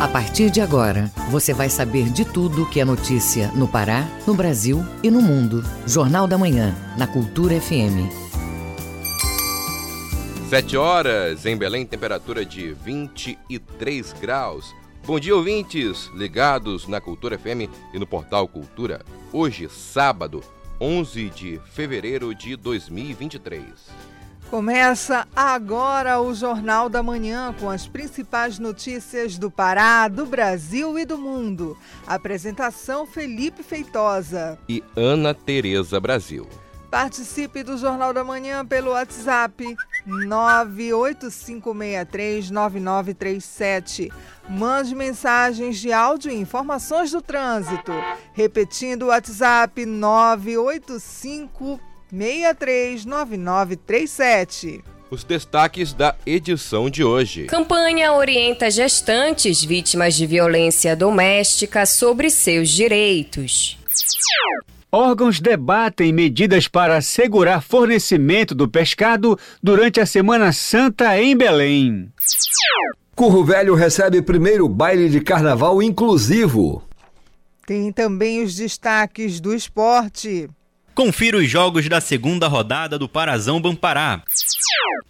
A partir de agora, você vai saber de tudo que é notícia no Pará, no Brasil e no mundo. Jornal da Manhã, na Cultura FM. 7 horas, em Belém, temperatura de 23 graus. Bom dia, ouvintes, ligados na Cultura FM e no portal Cultura. Hoje, sábado, 11 de fevereiro de 2023. Começa agora o Jornal da Manhã com as principais notícias do Pará, do Brasil e do mundo. Apresentação Felipe Feitosa e Ana Tereza Brasil. Participe do Jornal da Manhã pelo WhatsApp 985639937. Mande mensagens de áudio e informações do trânsito. Repetindo o WhatsApp 985 639937. Os destaques da edição de hoje. Campanha orienta gestantes vítimas de violência doméstica sobre seus direitos. Órgãos debatem medidas para assegurar fornecimento do pescado durante a Semana Santa em Belém. Curro Velho recebe primeiro baile de carnaval inclusivo. Tem também os destaques do esporte. Confira os jogos da segunda rodada do Parazão Bampará.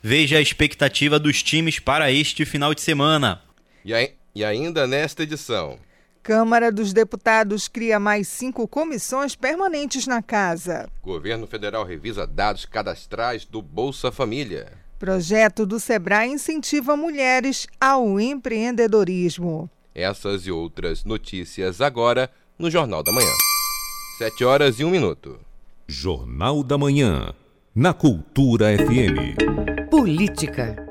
Veja a expectativa dos times para este final de semana. E, aí, e ainda nesta edição. Câmara dos Deputados cria mais cinco comissões permanentes na casa. Governo Federal revisa dados cadastrais do Bolsa Família. Projeto do Sebrae incentiva mulheres ao empreendedorismo. Essas e outras notícias agora no Jornal da Manhã. Sete horas e um minuto. Jornal da Manhã, na Cultura FM. Política.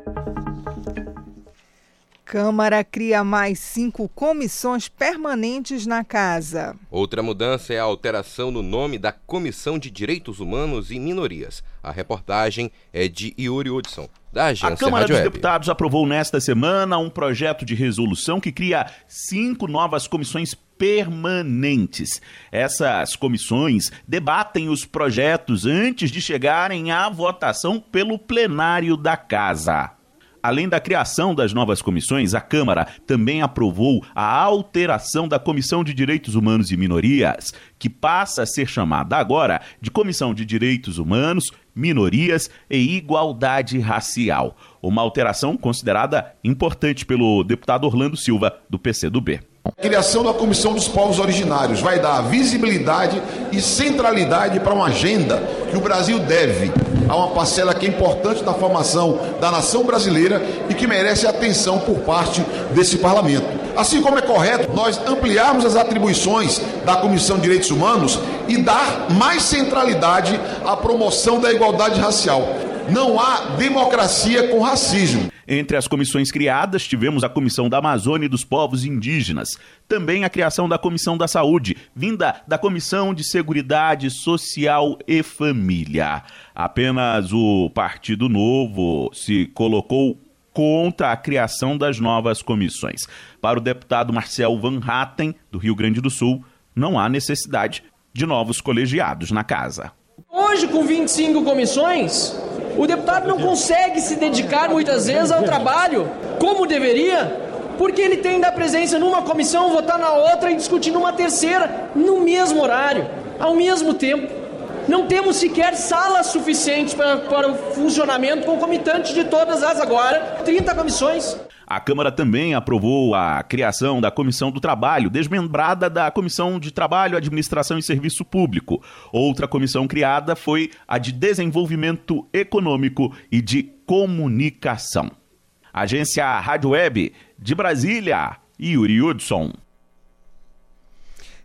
Câmara cria mais cinco comissões permanentes na casa. Outra mudança é a alteração no nome da Comissão de Direitos Humanos e Minorias. A reportagem é de Yuri Hudson, da agência A Câmara Rádio dos Web. Deputados aprovou nesta semana um projeto de resolução que cria cinco novas comissões permanentes. Essas comissões debatem os projetos antes de chegarem à votação pelo plenário da Casa. Além da criação das novas comissões, a Câmara também aprovou a alteração da Comissão de Direitos Humanos e Minorias, que passa a ser chamada agora de Comissão de Direitos Humanos, Minorias e Igualdade Racial. Uma alteração considerada importante pelo deputado Orlando Silva, do PCdoB. A criação da Comissão dos Povos Originários vai dar visibilidade e centralidade para uma agenda que o Brasil deve a uma parcela que é importante na formação da nação brasileira e que merece atenção por parte desse parlamento. Assim como é correto nós ampliarmos as atribuições da Comissão de Direitos Humanos e dar mais centralidade à promoção da igualdade racial. Não há democracia com racismo. Entre as comissões criadas, tivemos a Comissão da Amazônia e dos Povos Indígenas, também a criação da Comissão da Saúde, vinda da Comissão de Seguridade Social e Família. Apenas o Partido Novo se colocou contra a criação das novas comissões. Para o deputado Marcel Van Hatten, do Rio Grande do Sul, não há necessidade de novos colegiados na casa. Hoje, com 25 comissões, o deputado não consegue se dedicar muitas vezes ao trabalho como deveria, porque ele tem da presença numa comissão, votar na outra e discutir numa terceira, no mesmo horário, ao mesmo tempo. Não temos sequer salas suficientes para, para o funcionamento concomitante de todas as agora 30 comissões. A Câmara também aprovou a criação da Comissão do Trabalho, desmembrada da Comissão de Trabalho, Administração e Serviço Público. Outra comissão criada foi a de Desenvolvimento Econômico e de Comunicação. Agência Rádio Web de Brasília, Yuri Hudson.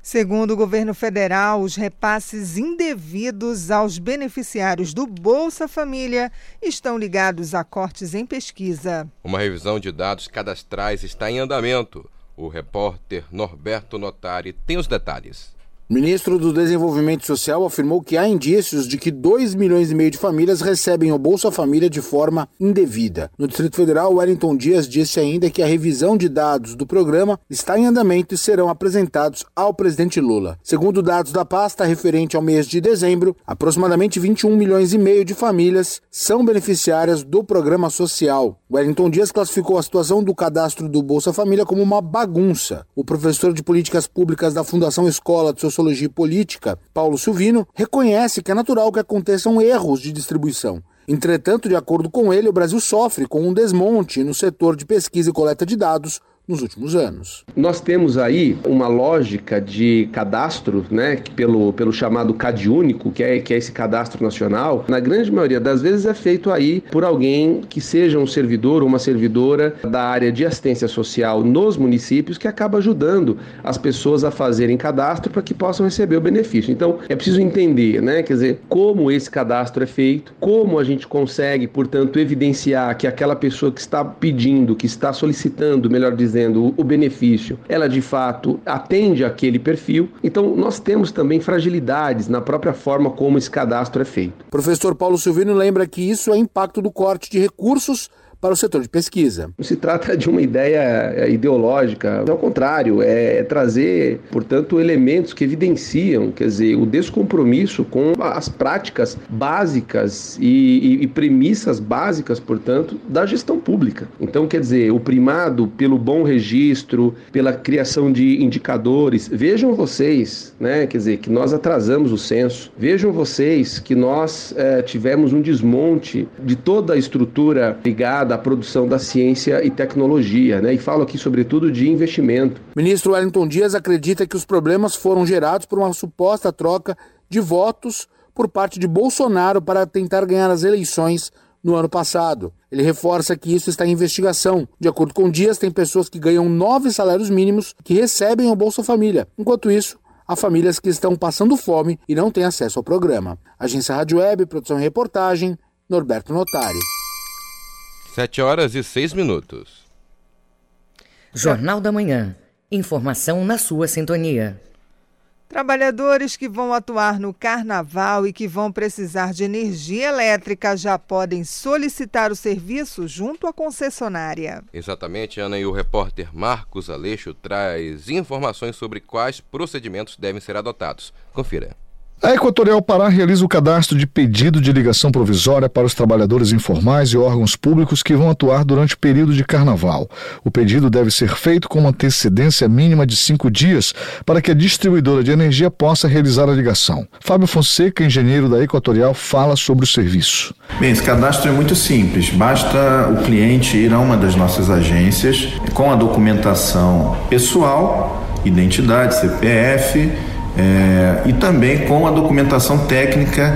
Segundo o governo federal, os repasses indevidos aos beneficiários do Bolsa Família estão ligados a cortes em pesquisa. Uma revisão de dados cadastrais está em andamento. O repórter Norberto Notari tem os detalhes. Ministro do Desenvolvimento Social afirmou que há indícios de que 2 milhões e meio de famílias recebem o Bolsa Família de forma indevida. No Distrito Federal, Wellington Dias disse ainda que a revisão de dados do programa está em andamento e serão apresentados ao presidente Lula. Segundo dados da pasta referente ao mês de dezembro, aproximadamente 21 milhões e meio de famílias são beneficiárias do programa social. Wellington Dias classificou a situação do cadastro do Bolsa Família como uma bagunça. O professor de políticas públicas da Fundação Escola de Sociologia e Política, Paulo Silvino, reconhece que é natural que aconteçam erros de distribuição. Entretanto, de acordo com ele, o Brasil sofre com um desmonte no setor de pesquisa e coleta de dados nos últimos anos. Nós temos aí uma lógica de cadastro, né, pelo, pelo chamado CAD único, que é, que é esse cadastro nacional, na grande maioria das vezes é feito aí por alguém que seja um servidor ou uma servidora da área de assistência social nos municípios que acaba ajudando as pessoas a fazerem cadastro para que possam receber o benefício. Então, é preciso entender, né, quer dizer, como esse cadastro é feito, como a gente consegue, portanto, evidenciar que aquela pessoa que está pedindo, que está solicitando, melhor dizendo, dizendo o benefício, ela de fato atende aquele perfil. Então, nós temos também fragilidades na própria forma como esse cadastro é feito. Professor Paulo Silvino lembra que isso é impacto do corte de recursos para o setor de pesquisa. Não se trata de uma ideia é, ideológica, ao contrário, é trazer, portanto, elementos que evidenciam, quer dizer, o descompromisso com as práticas básicas e, e, e premissas básicas, portanto, da gestão pública. Então, quer dizer, o primado pelo bom registro, pela criação de indicadores. Vejam vocês, né, quer dizer, que nós atrasamos o censo. Vejam vocês que nós é, tivemos um desmonte de toda a estrutura ligada da produção da ciência e tecnologia, né? E falo aqui sobretudo de investimento. Ministro Wellington Dias acredita que os problemas foram gerados por uma suposta troca de votos por parte de Bolsonaro para tentar ganhar as eleições no ano passado. Ele reforça que isso está em investigação. De acordo com Dias, tem pessoas que ganham nove salários mínimos que recebem o Bolsa Família. Enquanto isso, há famílias que estão passando fome e não têm acesso ao programa. Agência Rádio Web, produção e reportagem, Norberto Notari. Sete horas e seis minutos. Jornal da Manhã. Informação na sua sintonia. Trabalhadores que vão atuar no carnaval e que vão precisar de energia elétrica já podem solicitar o serviço junto à concessionária. Exatamente, Ana, e o repórter Marcos Aleixo traz informações sobre quais procedimentos devem ser adotados. Confira. A Equatorial Pará realiza o cadastro de pedido de ligação provisória para os trabalhadores informais e órgãos públicos que vão atuar durante o período de carnaval. O pedido deve ser feito com uma antecedência mínima de cinco dias para que a distribuidora de energia possa realizar a ligação. Fábio Fonseca, engenheiro da Equatorial, fala sobre o serviço. Bem, esse cadastro é muito simples. Basta o cliente ir a uma das nossas agências com a documentação pessoal, identidade, CPF é, e também com a documentação técnica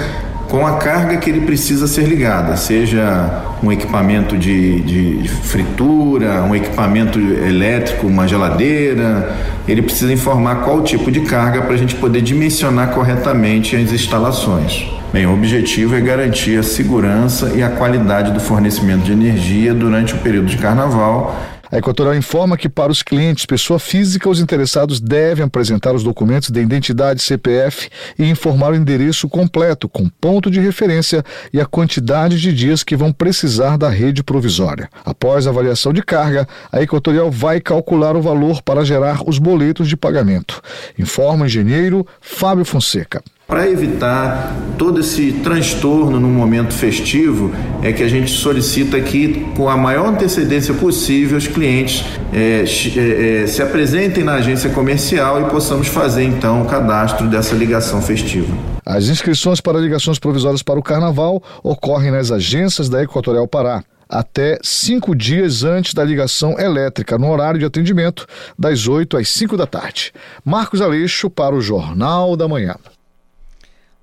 com a carga que ele precisa ser ligada, seja um equipamento de, de, fritura, um equipamento elétrico, uma geladeira. Ele precisa informar qual tipo de carga para a gente poder dimensionar corretamente as instalações. Bem, o objetivo é garantir a segurança e a qualidade do fornecimento de energia durante o período de carnaval a Equatorial informa que para os clientes, pessoa física, os interessados devem apresentar os documentos de identidade CPF e informar o endereço completo, com ponto de referência e a quantidade de dias que vão precisar da rede provisória. Após a avaliação de carga, a Equatorial vai calcular o valor para gerar os boletos de pagamento. Informa o engenheiro Fábio Fonseca. Para evitar todo esse transtorno no momento festivo, é que a gente solicita que, com a maior antecedência possível, os clientes é, é, é, se apresentem na agência comercial e possamos fazer então o cadastro dessa ligação festiva. As inscrições para ligações provisórias para o Carnaval ocorrem nas agências da Equatorial Pará até cinco dias antes da ligação elétrica, no horário de atendimento, das 8 às 5 da tarde. Marcos Aleixo para o Jornal da Manhã.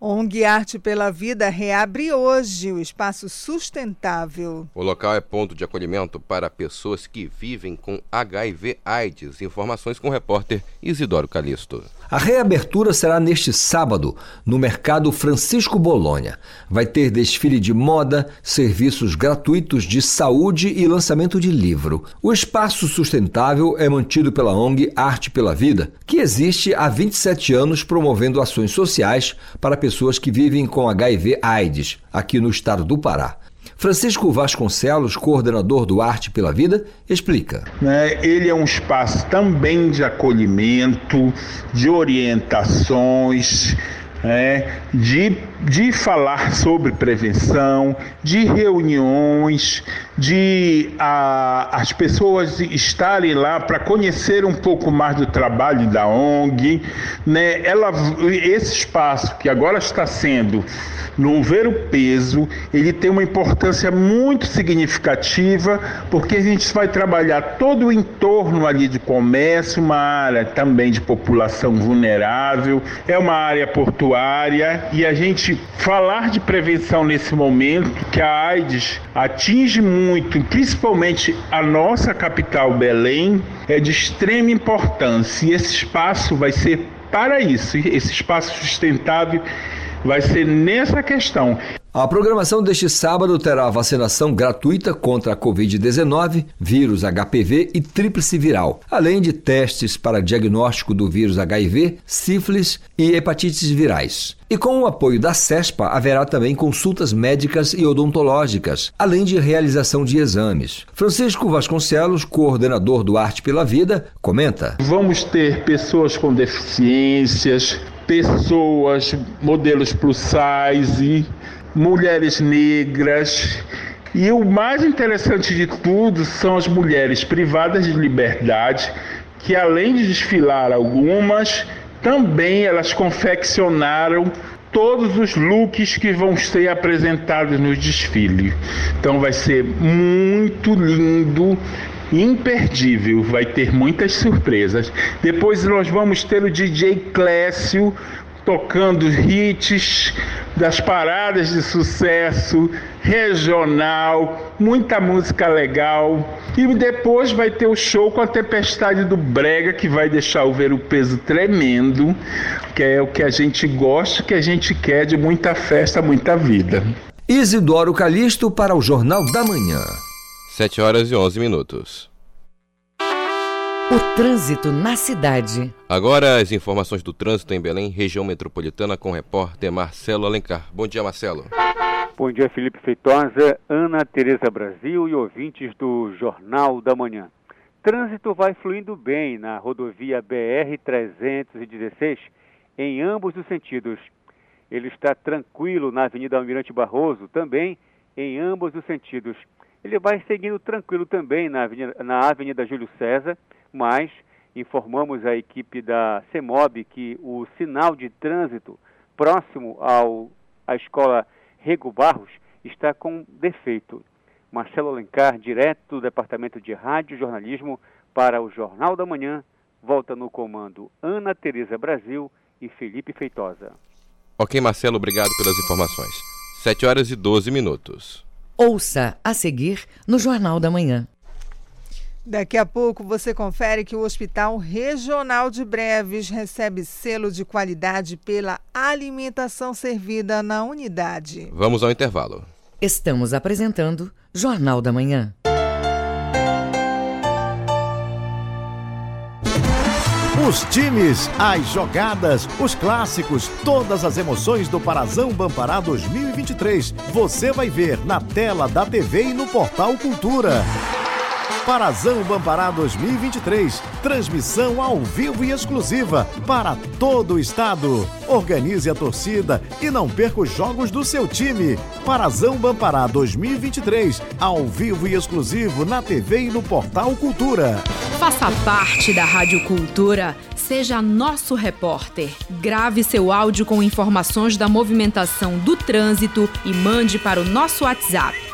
ONG Arte pela Vida reabre hoje o espaço sustentável. O local é ponto de acolhimento para pessoas que vivem com HIV/AIDS. Informações com o repórter Isidoro Calixto. A reabertura será neste sábado, no Mercado Francisco Bolonha. Vai ter desfile de moda, serviços gratuitos de saúde e lançamento de livro. O espaço sustentável é mantido pela ONG Arte pela Vida, que existe há 27 anos promovendo ações sociais para pessoas que vivem com HIV/AIDS aqui no estado do Pará. Francisco Vasconcelos, coordenador do Arte pela Vida, explica. Né, ele é um espaço também de acolhimento, de orientações, é, de, de falar sobre prevenção, de reuniões, de a, as pessoas estarem lá para conhecer um pouco mais do trabalho da ONG. Né? Ela, esse espaço que agora está sendo no Ver o Peso, ele tem uma importância muito significativa, porque a gente vai trabalhar todo o entorno ali de comércio, uma área também de população vulnerável, é uma área portuária e a gente falar de prevenção nesse momento, que a AIDS atinge muito, principalmente a nossa capital Belém, é de extrema importância e esse espaço vai ser para isso, esse espaço sustentável vai ser nessa questão. A programação deste sábado terá vacinação gratuita contra a Covid-19, vírus HPV e tríplice viral, além de testes para diagnóstico do vírus HIV, sífilis e hepatites virais. E com o apoio da CESPA, haverá também consultas médicas e odontológicas, além de realização de exames. Francisco Vasconcelos, coordenador do Arte pela Vida, comenta: Vamos ter pessoas com deficiências, pessoas, modelos plus size, mulheres negras. E o mais interessante de tudo são as mulheres privadas de liberdade, que além de desfilar algumas, também elas confeccionaram todos os looks que vão ser apresentados no desfile. Então vai ser muito lindo imperdível, vai ter muitas surpresas. Depois nós vamos ter o DJ Clécio tocando hits das paradas de sucesso regional, muita música legal. E depois vai ter o show com a Tempestade do Brega, que vai deixar o ver o peso tremendo, que é o que a gente gosta, que a gente quer de muita festa, muita vida. Isidoro Calixto para o Jornal da Manhã. 7 horas e 11 minutos. O trânsito na cidade. Agora as informações do trânsito em Belém, região metropolitana, com o repórter Marcelo Alencar. Bom dia, Marcelo. Bom dia, Felipe Feitosa, Ana Tereza Brasil e ouvintes do Jornal da Manhã. Trânsito vai fluindo bem na rodovia BR-316 em ambos os sentidos. Ele está tranquilo na Avenida Almirante Barroso, também em ambos os sentidos. Ele vai seguindo tranquilo também na Avenida, na Avenida Júlio César, mas informamos a equipe da CEMOB que o sinal de trânsito próximo ao, à escola Rego Barros está com defeito. Marcelo Alencar, direto do Departamento de Rádio e Jornalismo, para o Jornal da Manhã, volta no comando Ana Tereza Brasil e Felipe Feitosa. Ok, Marcelo, obrigado pelas informações. 7 horas e 12 minutos. Ouça a seguir no Jornal da Manhã. Daqui a pouco você confere que o Hospital Regional de Breves recebe selo de qualidade pela alimentação servida na unidade. Vamos ao intervalo. Estamos apresentando Jornal da Manhã. Os times, as jogadas, os clássicos, todas as emoções do Parazão Bampará 2023. Você vai ver na tela da TV e no Portal Cultura. Parazão Bampará 2023. Transmissão ao vivo e exclusiva para todo o estado. Organize a torcida e não perca os jogos do seu time. Parazão Bampará 2023. Ao vivo e exclusivo na TV e no Portal Cultura. Faça parte da Rádio Cultura. Seja nosso repórter. Grave seu áudio com informações da movimentação do trânsito e mande para o nosso WhatsApp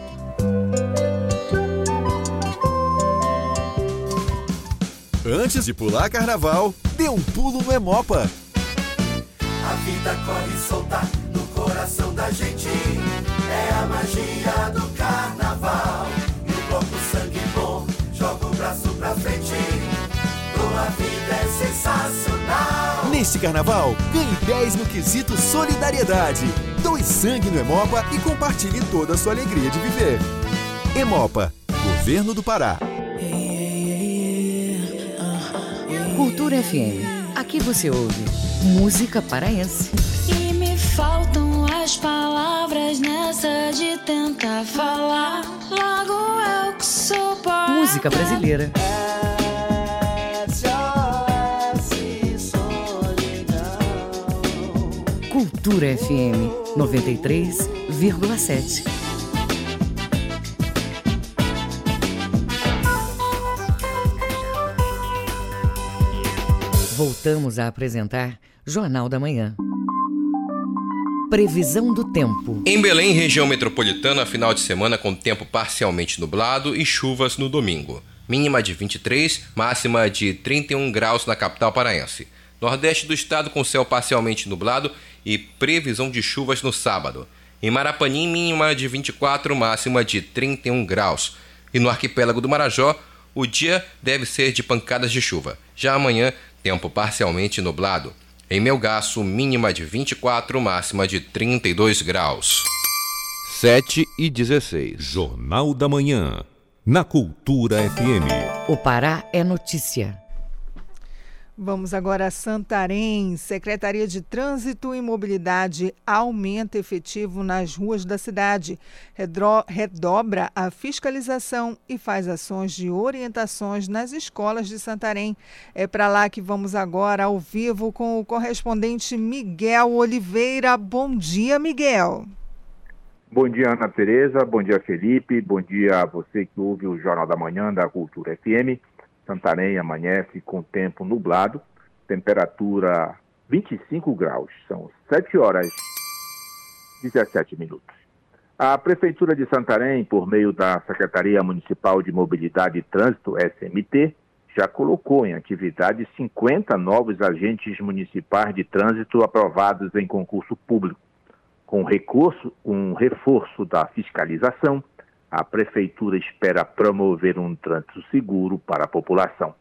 Antes de pular carnaval, dê um pulo no Emopa. A vida corre solta no coração da gente. É a magia do carnaval. No corpo sangue bom, joga o braço pra frente. Tua vida é sensacional. Neste carnaval, ganhe 10 no quesito solidariedade. Doe sangue no Emopa e compartilhe toda a sua alegria de viver. Emopa, Governo do Pará. Cultura FM. Aqui você ouve música paraense. E me faltam as palavras nessa de tentar falar. Logo eu que sou poeta. Música brasileira. Cultura FM 93,7. Voltamos a apresentar Jornal da Manhã. Previsão do tempo. Em Belém, região metropolitana, final de semana com tempo parcialmente nublado e chuvas no domingo. Mínima de 23, máxima de 31 graus na capital paraense. Nordeste do estado com céu parcialmente nublado e previsão de chuvas no sábado. Em Marapanim, mínima de 24, máxima de 31 graus. E no arquipélago do Marajó, o dia deve ser de pancadas de chuva. Já amanhã, tempo parcialmente nublado. Em Melgaço, mínima de 24, máxima de 32 graus. 7 e 16. Jornal da Manhã. Na Cultura FM. O Pará é notícia. Vamos agora a Santarém. Secretaria de Trânsito e Mobilidade aumenta efetivo nas ruas da cidade, redobra a fiscalização e faz ações de orientações nas escolas de Santarém. É para lá que vamos agora ao vivo com o correspondente Miguel Oliveira. Bom dia, Miguel. Bom dia, Ana Tereza. Bom dia, Felipe. Bom dia a você que ouve o Jornal da Manhã da Cultura FM. Santarém amanhece com tempo nublado, temperatura 25 graus, são 7 horas 17 minutos. A Prefeitura de Santarém, por meio da Secretaria Municipal de Mobilidade e Trânsito, SMT, já colocou em atividade 50 novos agentes municipais de trânsito aprovados em concurso público. Com recurso, um reforço da fiscalização, a Prefeitura espera promover um trânsito seguro para a população.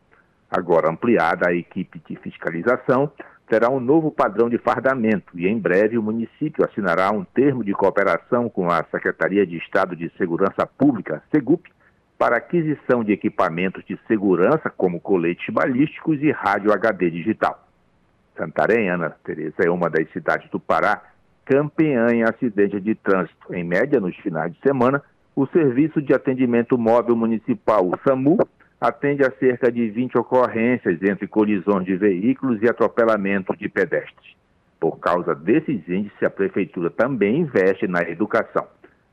Agora ampliada, a equipe de fiscalização terá um novo padrão de fardamento e, em breve, o município assinará um termo de cooperação com a Secretaria de Estado de Segurança Pública, SEGUP, para aquisição de equipamentos de segurança, como coletes balísticos e rádio HD digital. Santarém, Ana Tereza, é uma das cidades do Pará campeã em acidentes de trânsito. Em média, nos finais de semana, o Serviço de Atendimento Móvel Municipal, o SAMU, atende a cerca de 20 ocorrências entre colisões de veículos e atropelamentos de pedestres. Por causa desses índices, a Prefeitura também investe na educação.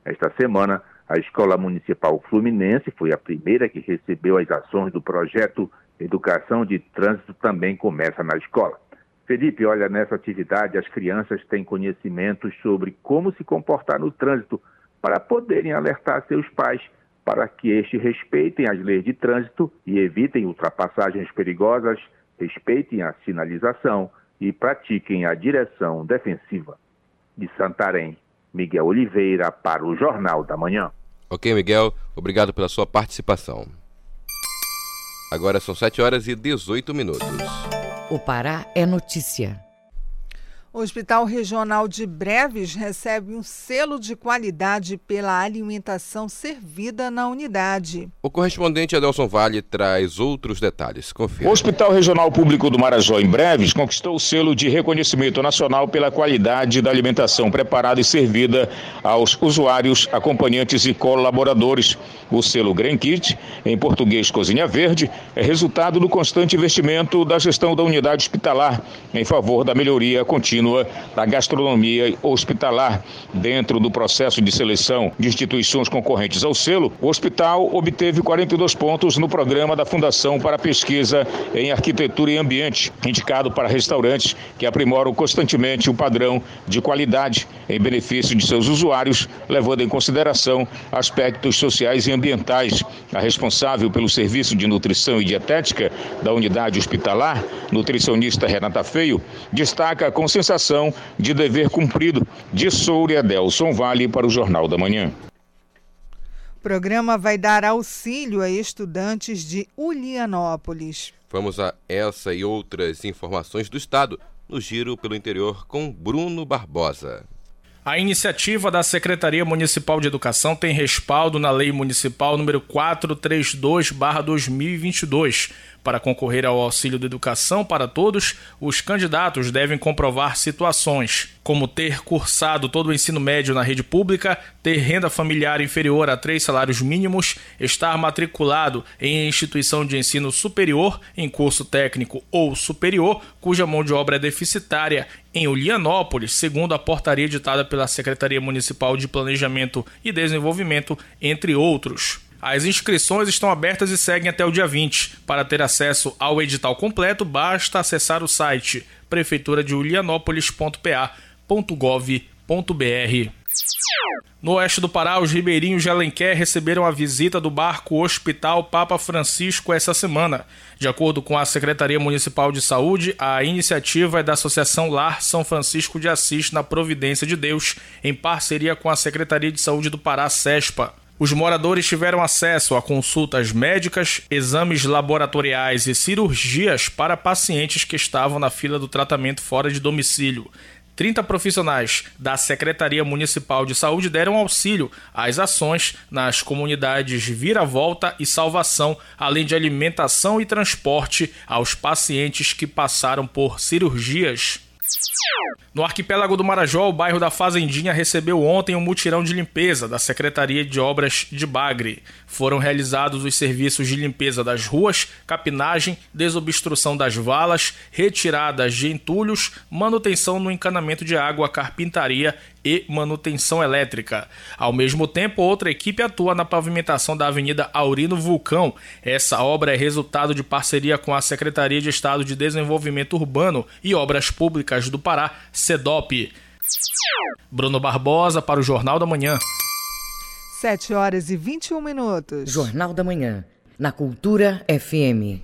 Esta semana, a Escola Municipal Fluminense foi a primeira que recebeu as ações do projeto Educação de Trânsito também começa na escola. Felipe, olha, nessa atividade as crianças têm conhecimentos sobre como se comportar no trânsito para poderem alertar seus pais para que estes respeitem as leis de trânsito e evitem ultrapassagens perigosas, respeitem a sinalização e pratiquem a direção defensiva. De Santarém, Miguel Oliveira para o Jornal da Manhã. Ok, Miguel, obrigado pela sua participação. Agora são 7 horas e 18 minutos. O Pará é notícia. O Hospital Regional de Breves recebe um selo de qualidade pela alimentação servida na unidade. O correspondente Adelson Vale traz outros detalhes. Confira. O Hospital Regional Público do Marajó, em Breves, conquistou o selo de reconhecimento nacional pela qualidade da alimentação preparada e servida aos usuários, acompanhantes e colaboradores. O selo Green Kit, em português Cozinha Verde, é resultado do constante investimento da gestão da unidade hospitalar em favor da melhoria contínua da gastronomia hospitalar. Dentro do processo de seleção de instituições concorrentes ao selo, o hospital obteve 42 pontos no programa da Fundação para Pesquisa em Arquitetura e Ambiente, indicado para restaurantes que aprimoram constantemente o padrão de qualidade em benefício de seus usuários, levando em consideração aspectos sociais e ambientais. A responsável pelo serviço de nutrição e dietética da unidade hospitalar, nutricionista Renata Feio, destaca com sensação de dever cumprido de Soura Delson Vale para o Jornal da Manhã. O programa vai dar auxílio a estudantes de Ulianópolis. Vamos a essa e outras informações do Estado no Giro pelo Interior com Bruno Barbosa. A iniciativa da Secretaria Municipal de Educação tem respaldo na Lei Municipal número 432/2022. Para concorrer ao auxílio de educação para todos, os candidatos devem comprovar situações como ter cursado todo o ensino médio na rede pública, ter renda familiar inferior a três salários mínimos, estar matriculado em instituição de ensino superior, em curso técnico ou superior, cuja mão de obra é deficitária em Ulianópolis, segundo a portaria editada pela Secretaria Municipal de Planejamento e Desenvolvimento, entre outros. As inscrições estão abertas e seguem até o dia 20. Para ter acesso ao edital completo, basta acessar o site prefeitura de ulianópolis.pa.gov.br. No oeste do Pará, os ribeirinhos de Alenquer receberam a visita do barco Hospital Papa Francisco essa semana. De acordo com a Secretaria Municipal de Saúde, a iniciativa é da Associação Lar São Francisco de Assis na Providência de Deus, em parceria com a Secretaria de Saúde do Pará, SESPA. Os moradores tiveram acesso a consultas médicas, exames laboratoriais e cirurgias para pacientes que estavam na fila do tratamento fora de domicílio. 30 profissionais da Secretaria Municipal de Saúde deram auxílio às ações nas comunidades Vira-Volta e Salvação, além de alimentação e transporte aos pacientes que passaram por cirurgias. No arquipélago do Marajó, o bairro da Fazendinha recebeu ontem um mutirão de limpeza da Secretaria de Obras de Bagre. Foram realizados os serviços de limpeza das ruas, capinagem, desobstrução das valas, retiradas de entulhos, manutenção no encanamento de água, carpintaria e manutenção elétrica. Ao mesmo tempo, outra equipe atua na pavimentação da Avenida Aurino Vulcão. Essa obra é resultado de parceria com a Secretaria de Estado de Desenvolvimento Urbano e Obras Públicas do Pará, SEDOP. Bruno Barbosa para o Jornal da Manhã. 7 horas e 21 minutos. Jornal da Manhã, na Cultura FM.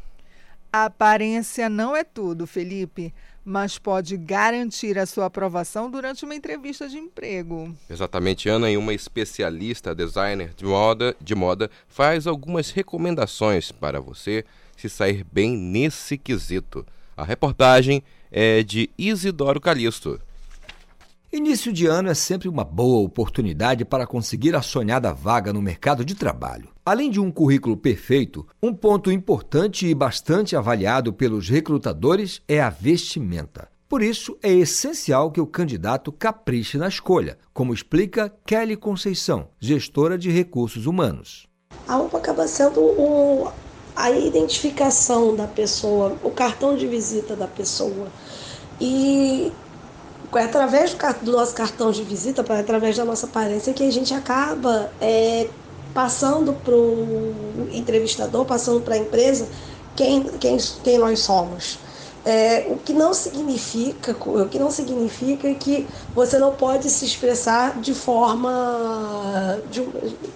A aparência não é tudo, Felipe mas pode garantir a sua aprovação durante uma entrevista de emprego. Exatamente, Ana, e uma especialista designer de moda, de moda faz algumas recomendações para você se sair bem nesse quesito. A reportagem é de Isidoro Calixto. Início de ano é sempre uma boa oportunidade para conseguir a sonhada vaga no mercado de trabalho. Além de um currículo perfeito, um ponto importante e bastante avaliado pelos recrutadores é a vestimenta. Por isso, é essencial que o candidato capriche na escolha, como explica Kelly Conceição, gestora de recursos humanos. A roupa acaba sendo o, a identificação da pessoa, o cartão de visita da pessoa. E através do, nosso cartão de visita, através da nossa aparência, que a gente acaba é, passando para o entrevistador, passando para a empresa, quem, quem, quem nós somos. É, o que não significa o que não significa que você não pode se expressar de forma de,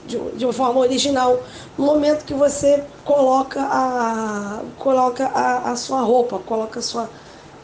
de, de uma forma original no momento que você coloca a coloca a, a sua roupa coloca a sua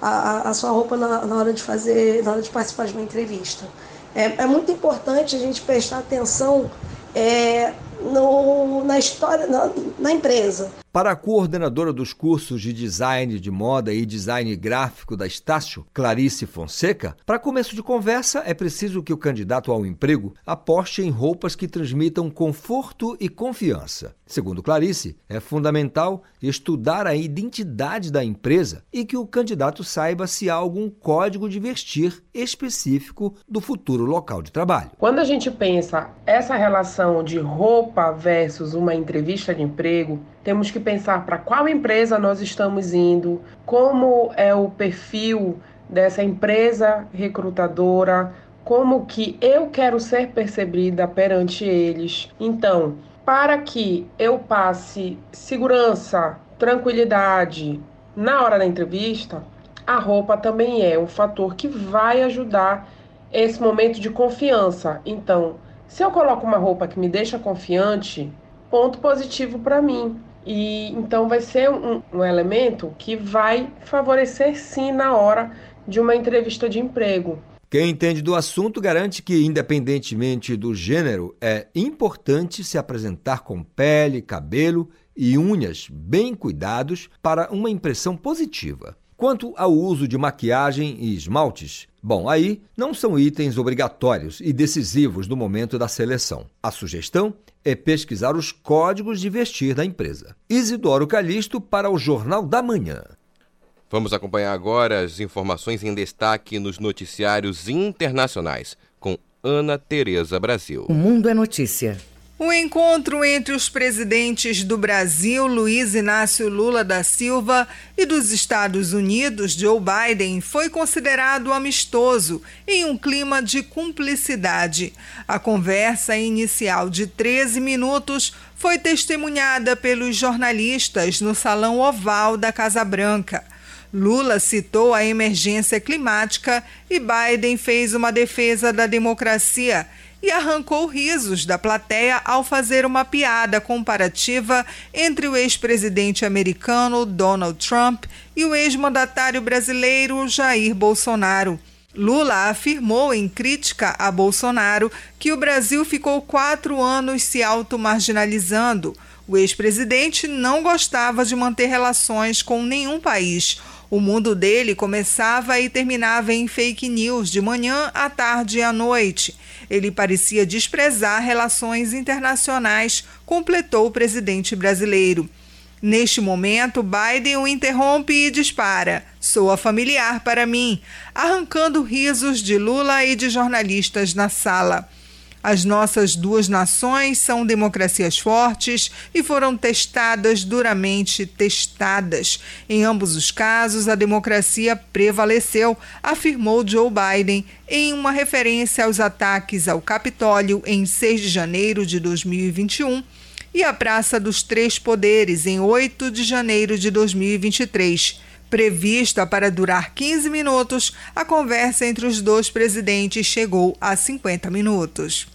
a, a sua roupa na, na, hora de fazer, na hora de participar de uma entrevista. É, é muito importante a gente prestar atenção é, no, na história, na, na empresa. Para a coordenadora dos cursos de design de moda e design gráfico da Estácio, Clarice Fonseca, para começo de conversa é preciso que o candidato ao emprego aposte em roupas que transmitam conforto e confiança. Segundo Clarice, é fundamental estudar a identidade da empresa e que o candidato saiba se há algum código de vestir específico do futuro local de trabalho. Quando a gente pensa essa relação de roupa versus uma entrevista de emprego, temos que pensar para qual empresa nós estamos indo, como é o perfil dessa empresa recrutadora, como que eu quero ser percebida perante eles. Então, para que eu passe segurança, tranquilidade na hora da entrevista, a roupa também é um fator que vai ajudar esse momento de confiança. Então, se eu coloco uma roupa que me deixa confiante, ponto positivo para mim. E então vai ser um, um elemento que vai favorecer sim na hora de uma entrevista de emprego. Quem entende do assunto garante que, independentemente do gênero, é importante se apresentar com pele, cabelo e unhas bem cuidados para uma impressão positiva. Quanto ao uso de maquiagem e esmaltes, bom, aí não são itens obrigatórios e decisivos no momento da seleção. A sugestão é pesquisar os códigos de vestir da empresa. Isidoro Calixto para o Jornal da Manhã. Vamos acompanhar agora as informações em destaque nos noticiários internacionais com Ana Tereza Brasil. O Mundo é Notícia. O encontro entre os presidentes do Brasil, Luiz Inácio Lula da Silva, e dos Estados Unidos, Joe Biden, foi considerado amistoso em um clima de cumplicidade. A conversa inicial de 13 minutos foi testemunhada pelos jornalistas no Salão Oval da Casa Branca. Lula citou a emergência climática e Biden fez uma defesa da democracia e arrancou risos da plateia ao fazer uma piada comparativa entre o ex-presidente americano Donald Trump e o ex-mandatário brasileiro Jair Bolsonaro. Lula afirmou em crítica a Bolsonaro que o Brasil ficou quatro anos se auto-marginalizando. O ex-presidente não gostava de manter relações com nenhum país. O mundo dele começava e terminava em fake news de manhã, à tarde e à noite. Ele parecia desprezar relações internacionais, completou o presidente brasileiro. Neste momento, Biden o interrompe e dispara: soa familiar para mim, arrancando risos de Lula e de jornalistas na sala. As nossas duas nações são democracias fortes e foram testadas, duramente testadas. Em ambos os casos, a democracia prevaleceu, afirmou Joe Biden em uma referência aos ataques ao Capitólio em 6 de janeiro de 2021 e à Praça dos Três Poderes em 8 de janeiro de 2023. Prevista para durar 15 minutos, a conversa entre os dois presidentes chegou a 50 minutos.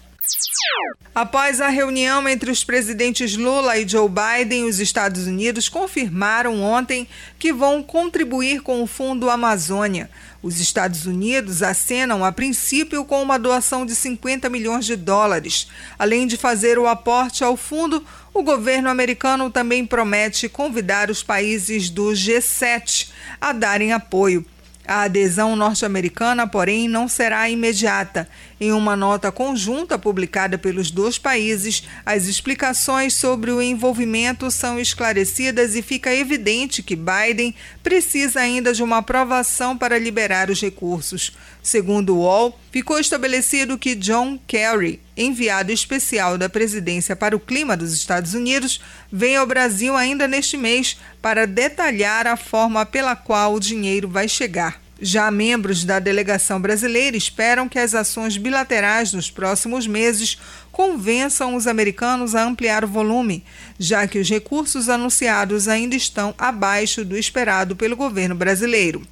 Após a reunião entre os presidentes Lula e Joe Biden, os Estados Unidos confirmaram ontem que vão contribuir com o Fundo Amazônia. Os Estados Unidos acenam a princípio com uma doação de 50 milhões de dólares. Além de fazer o aporte ao fundo, o governo americano também promete convidar os países do G7 a darem apoio. A adesão norte-americana, porém, não será imediata. Em uma nota conjunta publicada pelos dois países, as explicações sobre o envolvimento são esclarecidas e fica evidente que Biden precisa ainda de uma aprovação para liberar os recursos. Segundo o UOL, ficou estabelecido que John Kerry, enviado especial da presidência para o clima dos Estados Unidos, vem ao Brasil ainda neste mês para detalhar a forma pela qual o dinheiro vai chegar. Já membros da delegação brasileira esperam que as ações bilaterais nos próximos meses convençam os americanos a ampliar o volume, já que os recursos anunciados ainda estão abaixo do esperado pelo governo brasileiro.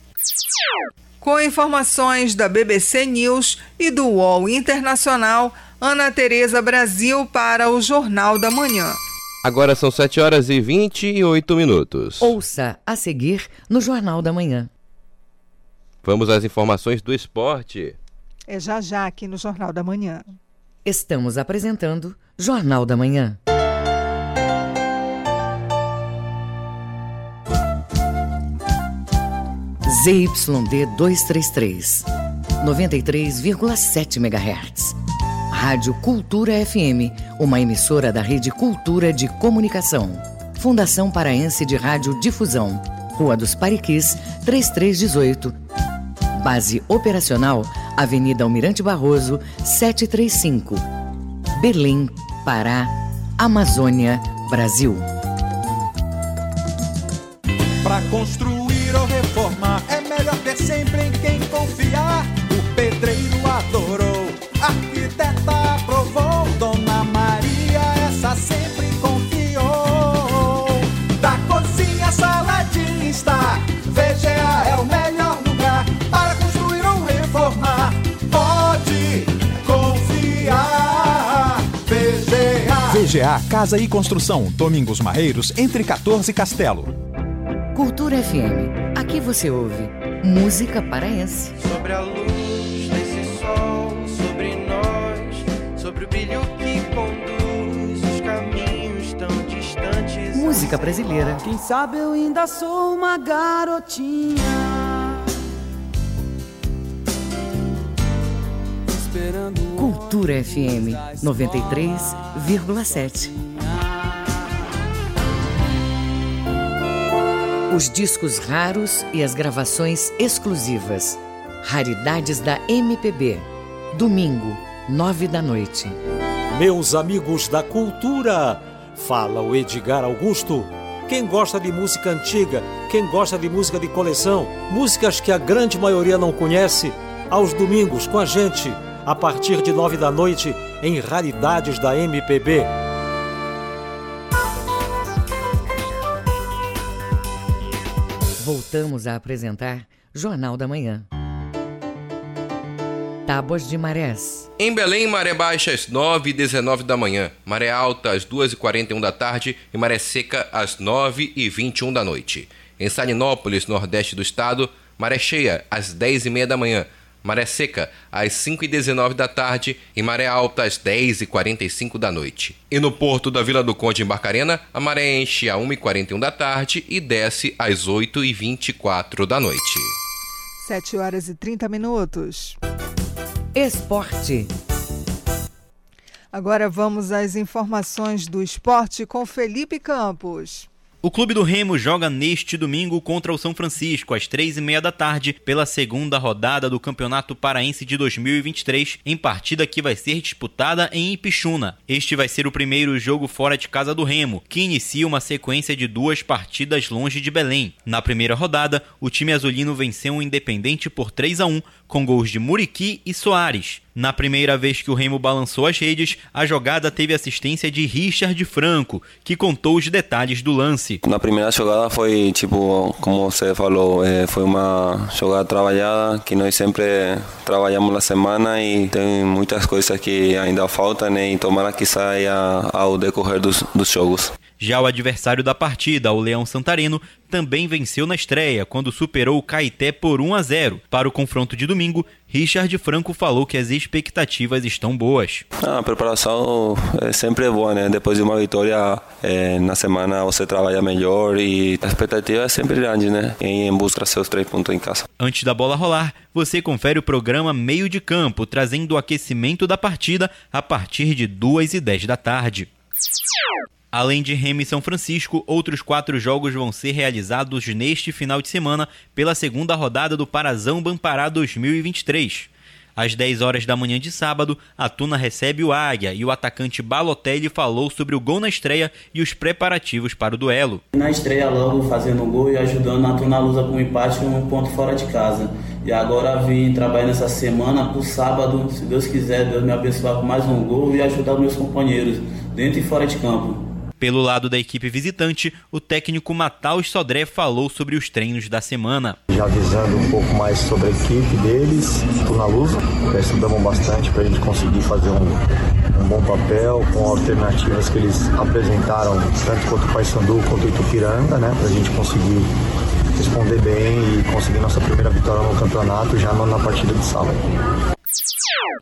Com informações da BBC News e do UOL Internacional, Ana Tereza Brasil para o Jornal da Manhã. Agora são 7 horas e 28 minutos. Ouça a seguir no Jornal da Manhã. Vamos às informações do esporte. É já já aqui no Jornal da Manhã. Estamos apresentando Jornal da Manhã. ZYD 233, 93,7 MHz. Rádio Cultura FM, uma emissora da Rede Cultura de Comunicação. Fundação Paraense de Rádio Difusão, Rua dos Pariquis, 3318. Base operacional, Avenida Almirante Barroso, 735. Belém, Pará, Amazônia, Brasil. Para construir Casa e Construção, Domingos Marreiros, entre 14 e Castelo. Cultura FM. Aqui você ouve música paraense. Sobre a luz desse sol, sobre nós, sobre o brilho que conduz os caminhos tão distantes. Música brasileira. Quem sabe eu ainda sou uma garotinha. Cultura FM 93,7. Os discos raros e as gravações exclusivas. Raridades da MPB. Domingo, nove da noite. Meus amigos da cultura, fala o Edgar Augusto. Quem gosta de música antiga, quem gosta de música de coleção, músicas que a grande maioria não conhece, aos domingos com a gente, a partir de nove da noite, em Raridades da MPB. Voltamos a apresentar Jornal da Manhã. Tábuas de marés. Em Belém, maré baixa às 9 e 19 da manhã, maré alta às 2 e 41 da tarde e maré seca às 9 e 21 da noite. Em Salinópolis, nordeste do estado, maré cheia às 10 e meia da manhã, maré seca às 5 e 19 da tarde e maré alta às 10 e 45 da noite. E no porto da Vila do Conde em Barcarena, a maré enche às 1 e 41 da tarde e desce às 8 e 24 da noite. 7 horas e 30 minutos. Esporte. Agora vamos às informações do esporte com Felipe Campos. O Clube do Remo joga neste domingo contra o São Francisco, às três e meia da tarde, pela segunda rodada do Campeonato Paraense de 2023, em partida que vai ser disputada em Ipixuna. Este vai ser o primeiro jogo fora de casa do Remo, que inicia uma sequência de duas partidas longe de Belém. Na primeira rodada, o time azulino venceu o Independente por 3 a 1 com gols de Muriqui e Soares. Na primeira vez que o Remo balançou as redes, a jogada teve assistência de Richard Franco, que contou os detalhes do lance. Na primeira jogada foi tipo, como você falou, eh, foi uma jogada trabalhada que nós sempre trabalhamos na semana e tem muitas coisas que ainda faltam né, e tomara que saia ao decorrer dos, dos jogos. Já o adversário da partida, o Leão Santareno, também venceu na estreia, quando superou o Caeté por 1 a 0. Para o confronto de domingo, Richard Franco falou que as expectativas estão boas. A preparação é sempre boa, né? Depois de uma vitória é, na semana você trabalha melhor e a expectativa é sempre grande, né? Em busca seus três pontos em casa. Antes da bola rolar, você confere o programa Meio de Campo, trazendo o aquecimento da partida a partir de 2 e 10 da tarde. Além de Remy e São Francisco, outros quatro jogos vão ser realizados neste final de semana pela segunda rodada do Parazão Bampará 2023. Às 10 horas da manhã de sábado, a Tuna recebe o Águia e o atacante Balotelli falou sobre o gol na estreia e os preparativos para o duelo. Na estreia, logo fazendo o gol e ajudando a Tuna Lusa com um empate um ponto fora de casa. E agora vim trabalhar nessa semana para o sábado, se Deus quiser, Deus me abençoar com mais um gol e ajudar meus companheiros, dentro e fora de campo. Pelo lado da equipe visitante, o técnico Mataus Sodré falou sobre os treinos da semana. Já avisando um pouco mais sobre a equipe deles, na Lusa, estudamos bastante para a gente conseguir fazer um, um, bom papel com alternativas que eles apresentaram, tanto contra o Paysandu quanto o Itupiranga, né, para a gente conseguir responder bem e conseguir nossa primeira vitória no campeonato já na partida de sábado.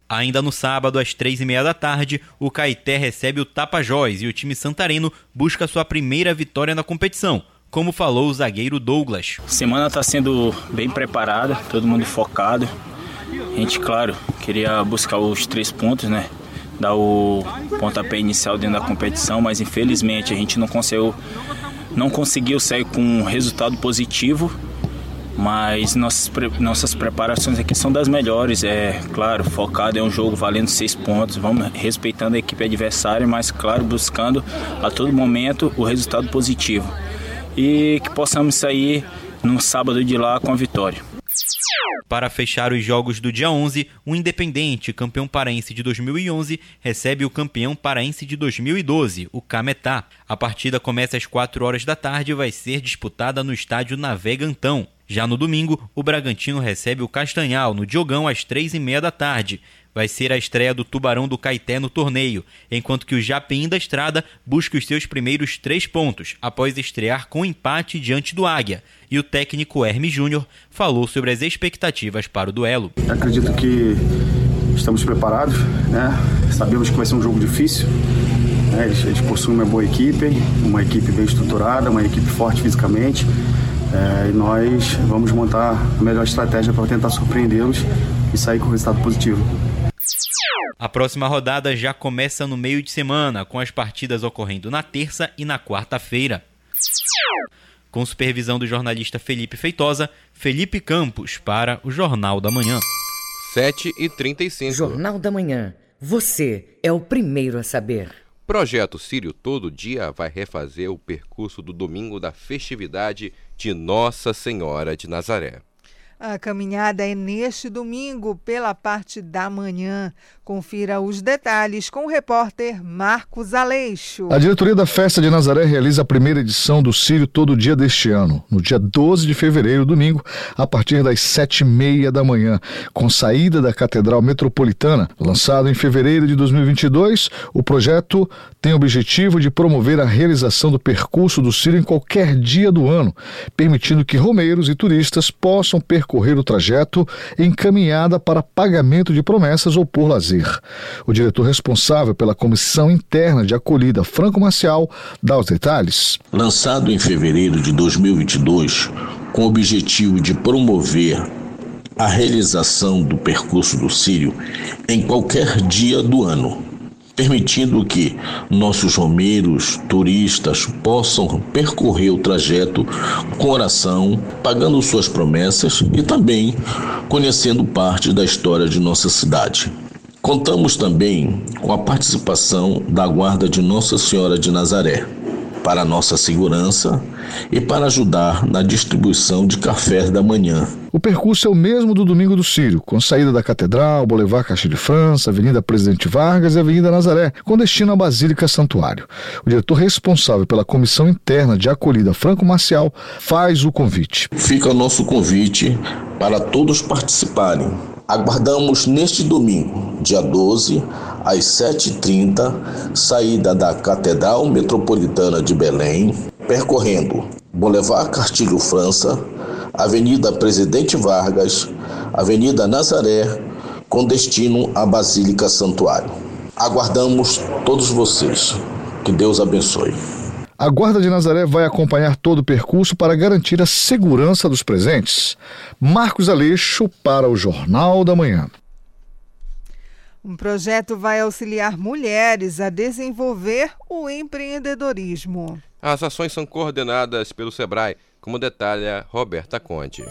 Ainda no sábado, às três e meia da tarde, o Caeté recebe o Tapajós e o time santareno busca sua primeira vitória na competição, como falou o zagueiro Douglas. Semana está sendo bem preparada, todo mundo focado. A gente, claro, queria buscar os três pontos, né? Dar o pontapé inicial dentro da competição, mas infelizmente a gente não conseguiu, não conseguiu sair com um resultado positivo mas nossas, nossas preparações aqui são das melhores. É claro, focado é um jogo valendo seis pontos, vamos respeitando a equipe adversária, mas claro, buscando a todo momento o resultado positivo e que possamos sair no sábado de lá com a vitória. Para fechar os jogos do dia 11, o Independente, campeão paraense de 2011, recebe o campeão paraense de 2012, o Cametá. A partida começa às 4 horas da tarde e vai ser disputada no estádio Navegantão. Já no domingo, o Bragantino recebe o Castanhal no Diogão às 3 e meia da tarde vai ser a estreia do Tubarão do Caeté no torneio, enquanto que o Japim da Estrada busca os seus primeiros três pontos, após estrear com empate diante do Águia. E o técnico Hermes Júnior falou sobre as expectativas para o duelo. Acredito que estamos preparados, né? sabemos que vai ser um jogo difícil. Né? Eles, eles possuem uma boa equipe, uma equipe bem estruturada, uma equipe forte fisicamente. É, e nós vamos montar a melhor estratégia para tentar surpreendê-los e sair com resultado positivo. A próxima rodada já começa no meio de semana, com as partidas ocorrendo na terça e na quarta-feira. Com supervisão do jornalista Felipe Feitosa, Felipe Campos para o Jornal da Manhã. 7 e 35 Jornal da Manhã. Você é o primeiro a saber. Projeto Sírio Todo Dia vai refazer o percurso do domingo da festividade de Nossa Senhora de Nazaré. A caminhada é neste domingo, pela parte da manhã. Confira os detalhes com o repórter Marcos Aleixo. A diretoria da Festa de Nazaré realiza a primeira edição do Círio Todo Dia deste ano, no dia 12 de fevereiro, domingo, a partir das sete e meia da manhã, com saída da Catedral Metropolitana. Lançado em fevereiro de 2022, o projeto tem o objetivo de promover a realização do percurso do Círio em qualquer dia do ano, permitindo que romeiros e turistas possam percorrer percorrer o trajeto encaminhada para pagamento de promessas ou por lazer. O diretor responsável pela comissão interna de acolhida, Franco Marcial, dá os detalhes. Lançado em fevereiro de 2022, com o objetivo de promover a realização do percurso do Sírio em qualquer dia do ano permitindo que nossos romeiros, turistas possam percorrer o trajeto com oração, pagando suas promessas e também conhecendo parte da história de nossa cidade. Contamos também com a participação da Guarda de Nossa Senhora de Nazaré para nossa segurança e para ajudar na distribuição de cafés da manhã. O percurso é o mesmo do Domingo do Sírio, com saída da Catedral, Boulevard Castilho de França, Avenida Presidente Vargas e Avenida Nazaré, com destino à Basílica Santuário. O diretor responsável pela comissão interna de acolhida Franco Marcial faz o convite. Fica o nosso convite para todos participarem. Aguardamos neste domingo, dia 12, às 7h30, saída da Catedral Metropolitana de Belém, percorrendo Boulevard Castilho França, Avenida Presidente Vargas, Avenida Nazaré, com destino à Basílica Santuário. Aguardamos todos vocês. Que Deus abençoe. A Guarda de Nazaré vai acompanhar todo o percurso para garantir a segurança dos presentes. Marcos Aleixo para o Jornal da Manhã. Um projeto vai auxiliar mulheres a desenvolver o empreendedorismo. As ações são coordenadas pelo Sebrae, como detalha Roberta Conte.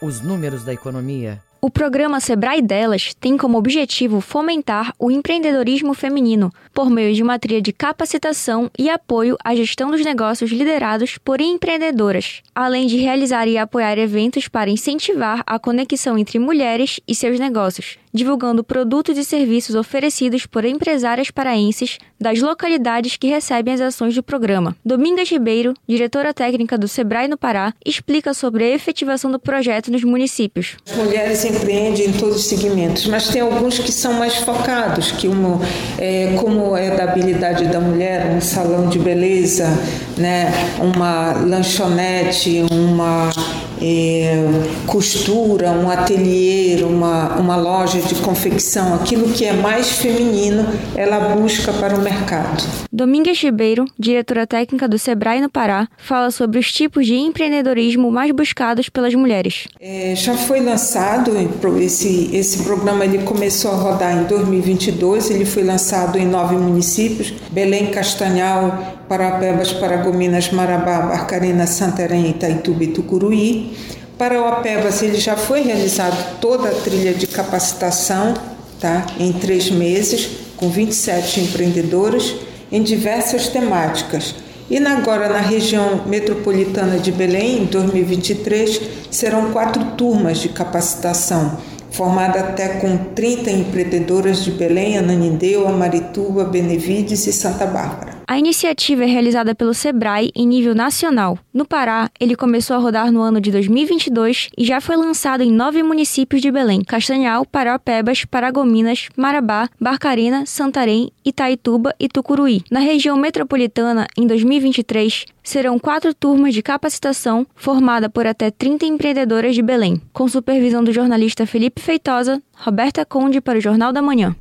Os números da economia o programa Sebrae Delas tem como objetivo fomentar o empreendedorismo feminino por meio de uma trilha de capacitação e apoio à gestão dos negócios liderados por empreendedoras, além de realizar e apoiar eventos para incentivar a conexão entre mulheres e seus negócios, divulgando produtos e serviços oferecidos por empresárias paraenses das localidades que recebem as ações do programa. Domingas Ribeiro, diretora técnica do Sebrae no Pará, explica sobre a efetivação do projeto nos municípios. As mulheres empreendem em todos os segmentos, mas tem alguns que são mais focados, que uma, é, como é da habilidade da mulher, um salão de beleza, né, uma lanchonete, uma é, costura, um ateliê, uma, uma loja de confecção, aquilo que é mais feminino, ela busca para o mercado. Domingues Ribeiro, diretora técnica do Sebrae no Pará, fala sobre os tipos de empreendedorismo mais buscados pelas mulheres. É, já foi lançado esse, esse programa, ele começou a rodar em 2022, ele foi lançado em nove municípios: Belém, Castanhal, Parapebas, Paragominas, Marabá, Barcarena, Santarém, Itaituba e Tucuruí. Para o Apebas, ele já foi realizado toda a trilha de capacitação, tá? em três meses, com 27 empreendedores, em diversas temáticas. E agora, na região metropolitana de Belém, em 2023, serão quatro turmas de capacitação formada até com 30 empreendedoras de Belém, Ananindeua, Marituba, Benevides e Santa Bárbara. A iniciativa é realizada pelo Sebrae em nível nacional. No Pará, ele começou a rodar no ano de 2022 e já foi lançado em nove municípios de Belém: Castanhal, Paraupebas, Paragominas, Marabá, Barcarena, Santarém, Itaituba e Tucuruí. Na região metropolitana, em 2023, serão quatro turmas de capacitação formada por até 30 empreendedoras de Belém, com supervisão do jornalista Felipe Feitosa, Roberta Conde para o Jornal da Manhã.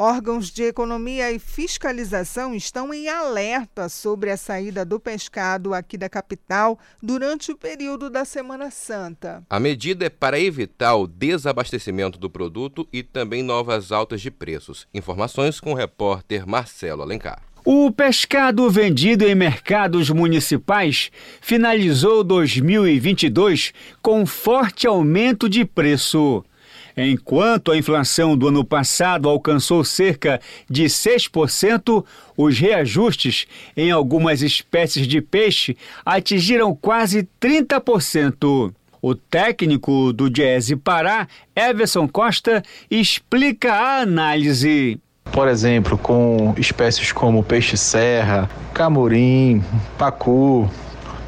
Órgãos de economia e fiscalização estão em alerta sobre a saída do pescado aqui da capital durante o período da Semana Santa. A medida é para evitar o desabastecimento do produto e também novas altas de preços. Informações com o repórter Marcelo Alencar. O pescado vendido em mercados municipais finalizou 2022 com forte aumento de preço. Enquanto a inflação do ano passado alcançou cerca de 6%, os reajustes em algumas espécies de peixe atingiram quase 30%. O técnico do Diese Pará, Everson Costa, explica a análise. Por exemplo, com espécies como peixe-serra, camurim, pacu,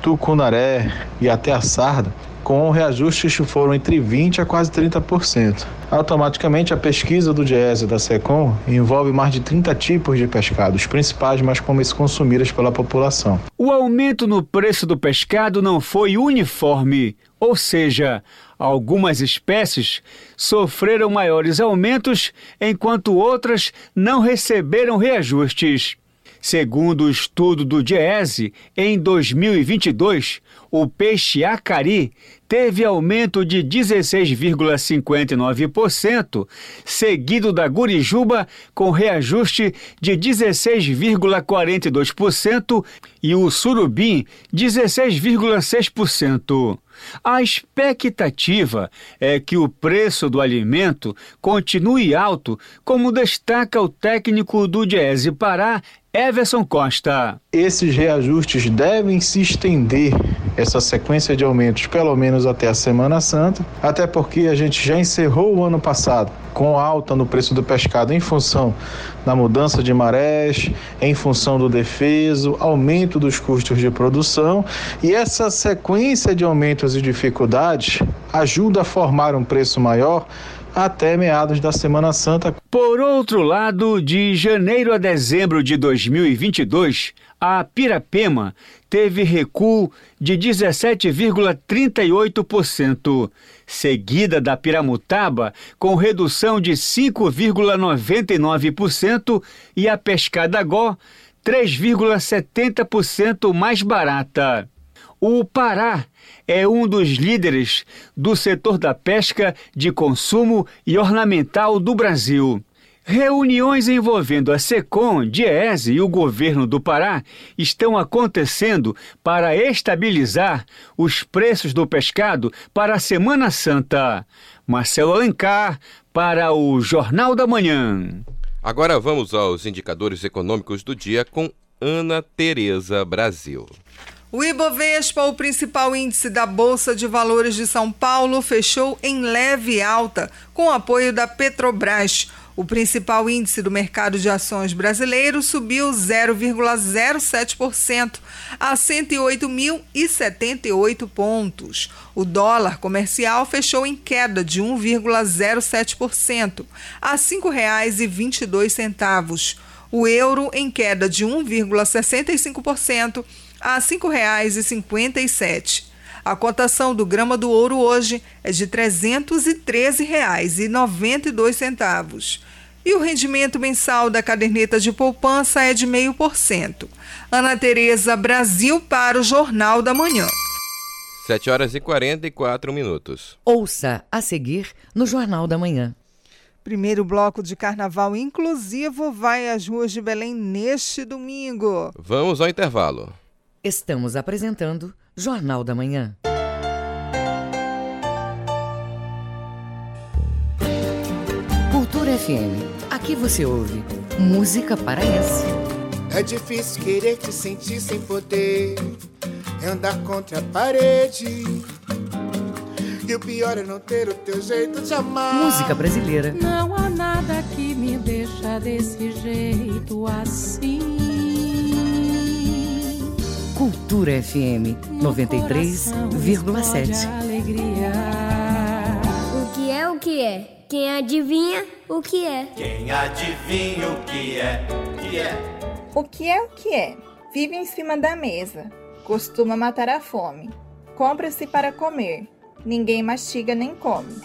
tucunaré e até a sarda, com reajustes que foram entre 20% a quase 30%. Automaticamente, a pesquisa do Diese da SECOM envolve mais de 30 tipos de pescado, os principais mais consumidos pela população. O aumento no preço do pescado não foi uniforme, ou seja, algumas espécies sofreram maiores aumentos enquanto outras não receberam reajustes. Segundo o estudo do Diese, em 2022, o peixe acari teve aumento de 16,59%, seguido da gurijuba com reajuste de 16,42% e o surubim 16,6%. A expectativa é que o preço do alimento continue alto, como destaca o técnico do Diese Pará, Everson Costa. Esses reajustes devem se estender, essa sequência de aumentos, pelo menos até a Semana Santa, até porque a gente já encerrou o ano passado com alta no preço do pescado em função da mudança de marés, em função do defeso, aumento dos custos de produção e essa sequência de aumentos e dificuldades ajuda a formar um preço maior até meados da Semana Santa. Por outro lado, de janeiro a dezembro de 2022, a Pirapema teve recuo de 17,38%, seguida da Piramutaba com redução de 5,99% e a Pescadagó 3,70% mais barata. O Pará é um dos líderes do setor da pesca de consumo e ornamental do Brasil. Reuniões envolvendo a SECOM, DIESE e o governo do Pará estão acontecendo para estabilizar os preços do pescado para a Semana Santa. Marcelo Alencar, para o Jornal da Manhã. Agora vamos aos indicadores econômicos do dia com Ana Tereza Brasil. O Ibovespa, o principal índice da Bolsa de Valores de São Paulo, fechou em leve alta, com apoio da Petrobras. O principal índice do mercado de ações brasileiro subiu 0,07% a 108.078 pontos. O dólar comercial fechou em queda de 1,07% a R$ 5,22. O euro em queda de 1,65% a R$ 5,57. A cotação do grama do ouro hoje é de R$ 313,92. E o rendimento mensal da caderneta de poupança é de 0,5%. Ana Tereza Brasil para o Jornal da Manhã. 7 horas e 44 minutos. Ouça a seguir no Jornal da Manhã. Primeiro bloco de carnaval inclusivo vai às ruas de Belém neste domingo. Vamos ao intervalo. Estamos apresentando Jornal da Manhã. Cultura FM. Aqui você ouve música paraense. É difícil querer te sentir sem poder. É andar contra a parede. E o pior é não ter o teu jeito de amar. Música brasileira. Não há nada que me deixa desse jeito assim. Cultura FM 93,7. O que é o que é? Quem adivinha o que é? Quem adivinha o que é? Que é? O que é o que é? Vive em cima da mesa. Costuma matar a fome. Compra-se para comer. Ninguém mastiga nem come.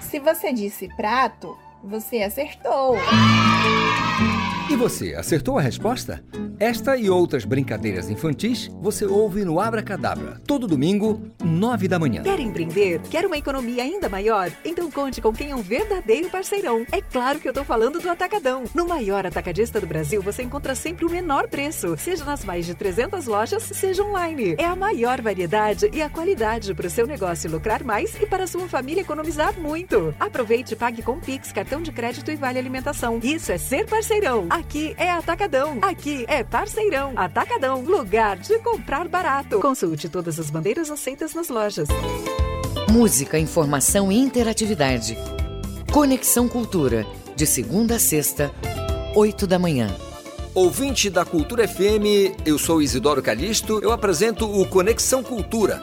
Se você disse prato, você acertou. E você, acertou a resposta? Esta e outras brincadeiras infantis você ouve no Abra Cadabra, todo domingo, nove da manhã. Quer empreender? Quer uma economia ainda maior? Então conte com quem é um verdadeiro parceirão. É claro que eu estou falando do Atacadão. No maior atacadista do Brasil, você encontra sempre o menor preço, seja nas mais de 300 lojas, seja online. É a maior variedade e a qualidade para o seu negócio lucrar mais e para a sua família economizar muito. Aproveite e pague com Pix, cartão de crédito e vale alimentação. Isso é ser parceirão. Aqui é Atacadão. Aqui é Parceirão. Atacadão. Lugar de comprar barato. Consulte todas as bandeiras aceitas nas lojas. Música, informação e interatividade. Conexão Cultura. De segunda a sexta, oito da manhã. Ouvinte da Cultura FM, eu sou Isidoro Calixto, eu apresento o Conexão Cultura.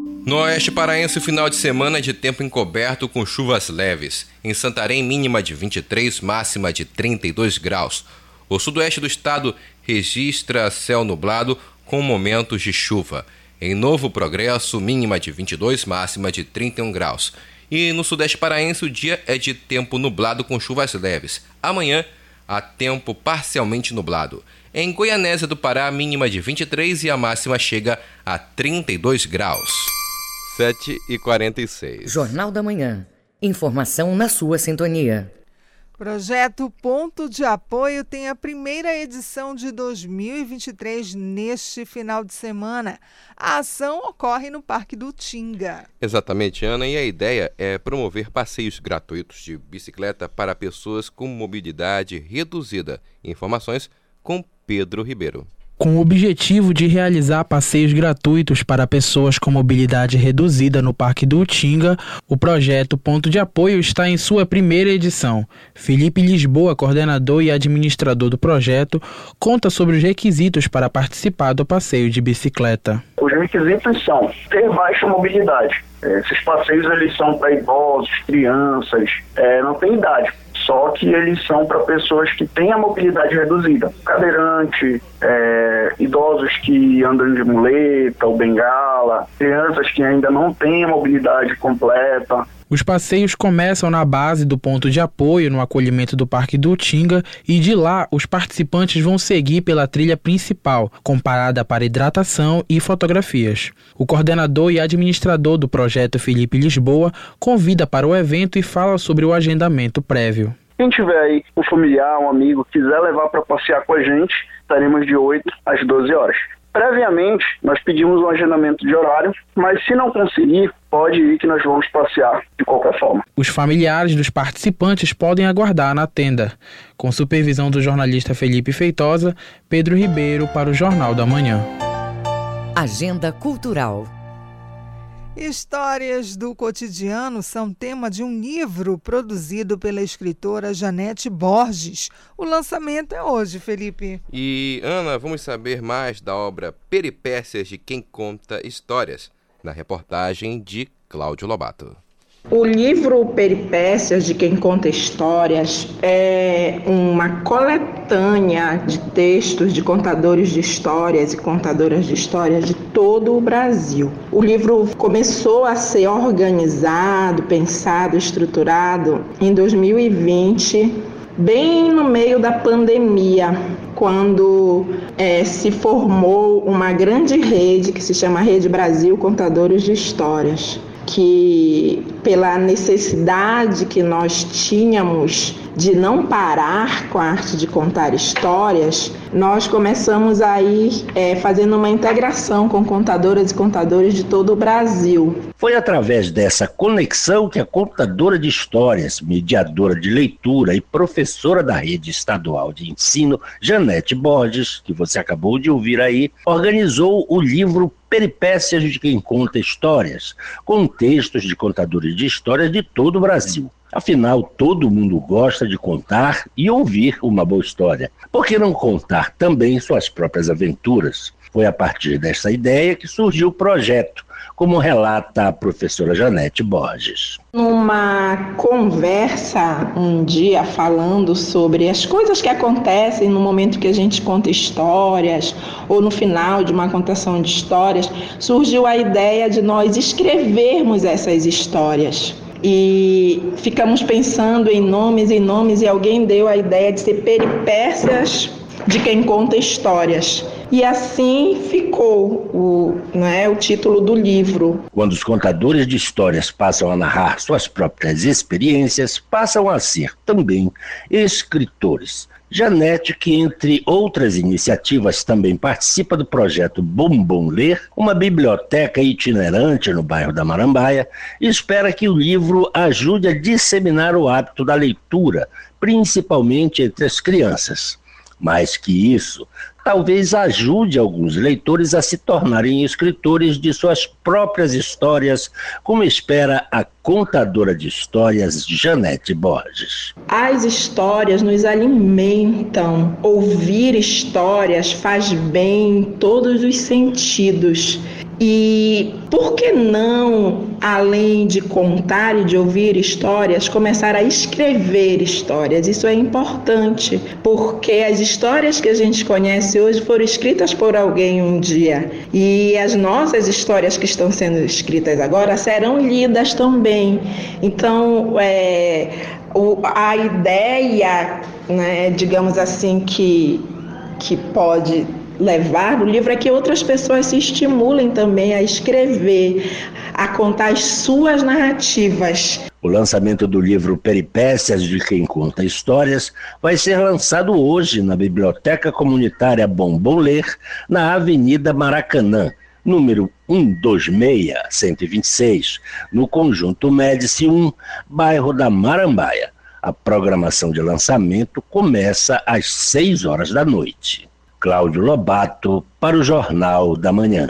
No oeste paraense, o final de semana é de tempo encoberto com chuvas leves. Em Santarém, mínima de 23, máxima de 32 graus. O sudoeste do estado registra céu nublado com momentos de chuva. Em Novo Progresso, mínima de 22, máxima de 31 graus. E no sudeste paraense, o dia é de tempo nublado com chuvas leves. Amanhã, há tempo parcialmente nublado. Em Goianésia do Pará, mínima de 23 e a máxima chega a 32 graus. 7 e 46. Jornal da Manhã. Informação na sua sintonia. Projeto Ponto de Apoio tem a primeira edição de 2023 neste final de semana. A ação ocorre no Parque do Tinga. Exatamente, Ana, e a ideia é promover passeios gratuitos de bicicleta para pessoas com mobilidade reduzida. Informações com Pedro Ribeiro com o objetivo de realizar passeios gratuitos para pessoas com mobilidade reduzida no Parque do Utinga, o projeto Ponto de Apoio está em sua primeira edição. Felipe Lisboa, coordenador e administrador do projeto, conta sobre os requisitos para participar do passeio de bicicleta. Os requisitos são ter baixa mobilidade. Esses passeios eles são para idosos, crianças, é, não tem idade só que eles são para pessoas que têm a mobilidade reduzida, cadeirante, é, idosos que andam de muleta ou bengala, crianças que ainda não têm a mobilidade completa, os passeios começam na base do ponto de apoio no acolhimento do Parque do Tinga e de lá os participantes vão seguir pela trilha principal, com parada para hidratação e fotografias. O coordenador e administrador do projeto Felipe Lisboa convida para o evento e fala sobre o agendamento prévio. Quem tiver aí um familiar, um amigo, quiser levar para passear com a gente, estaremos de 8 às 12 horas. Previamente, nós pedimos um agendamento de horário, mas se não conseguir, pode ir que nós vamos passear de qualquer forma. Os familiares dos participantes podem aguardar na tenda. Com supervisão do jornalista Felipe Feitosa, Pedro Ribeiro para o Jornal da Manhã. Agenda Cultural. Histórias do cotidiano são tema de um livro produzido pela escritora Janete Borges. O lançamento é hoje, Felipe. E, Ana, vamos saber mais da obra Peripécias de Quem Conta Histórias, na reportagem de Cláudio Lobato. O livro Peripécias de Quem Conta Histórias é uma coletânea de textos de contadores de histórias e contadoras de histórias de todo o Brasil. O livro começou a ser organizado, pensado, estruturado em 2020, bem no meio da pandemia, quando é, se formou uma grande rede que se chama Rede Brasil Contadores de Histórias, que pela necessidade que nós tínhamos de não parar com a arte de contar histórias, nós começamos a ir é, fazendo uma integração com contadoras e contadores de todo o Brasil. Foi através dessa conexão que a contadora de histórias, mediadora de leitura e professora da rede estadual de ensino, Janete Borges, que você acabou de ouvir aí, organizou o livro Peripécias de quem conta histórias, com textos de contadores de histórias de todo o Brasil. Afinal, todo mundo gosta de contar e ouvir uma boa história. Por que não contar também suas próprias aventuras? Foi a partir dessa ideia que surgiu o projeto, como relata a professora Janete Borges. Numa conversa um dia falando sobre as coisas que acontecem no momento que a gente conta histórias ou no final de uma contação de histórias, surgiu a ideia de nós escrevermos essas histórias e ficamos pensando em nomes e nomes e alguém deu a ideia de ser peripécias de quem conta histórias. E assim ficou o, né, o título do livro. Quando os contadores de histórias passam a narrar suas próprias experiências, passam a ser também escritores. Janete, que entre outras iniciativas também participa do projeto Bombom Ler, uma biblioteca itinerante no bairro da Marambaia, espera que o livro ajude a disseminar o hábito da leitura, principalmente entre as crianças. Mais que isso, talvez ajude alguns leitores a se tornarem escritores de suas próprias histórias, como espera a contadora de histórias Janete Borges. As histórias nos alimentam. Ouvir histórias faz bem em todos os sentidos. E por que não, além de contar e de ouvir histórias, começar a escrever histórias? Isso é importante, porque as histórias que a gente conhece hoje foram escritas por alguém um dia. E as nossas histórias que estão sendo escritas agora serão lidas também. Então, é, o, a ideia, né, digamos assim, que, que pode levar no livro é que outras pessoas se estimulem também a escrever, a contar as suas narrativas. O lançamento do livro Peripécias de Quem Conta Histórias vai ser lançado hoje na Biblioteca Comunitária Bombom Ler, na Avenida Maracanã, número 126, 126, no Conjunto Médici 1, bairro da Marambaia. A programação de lançamento começa às 6 horas da noite. Cláudio Lobato, para o Jornal da Manhã.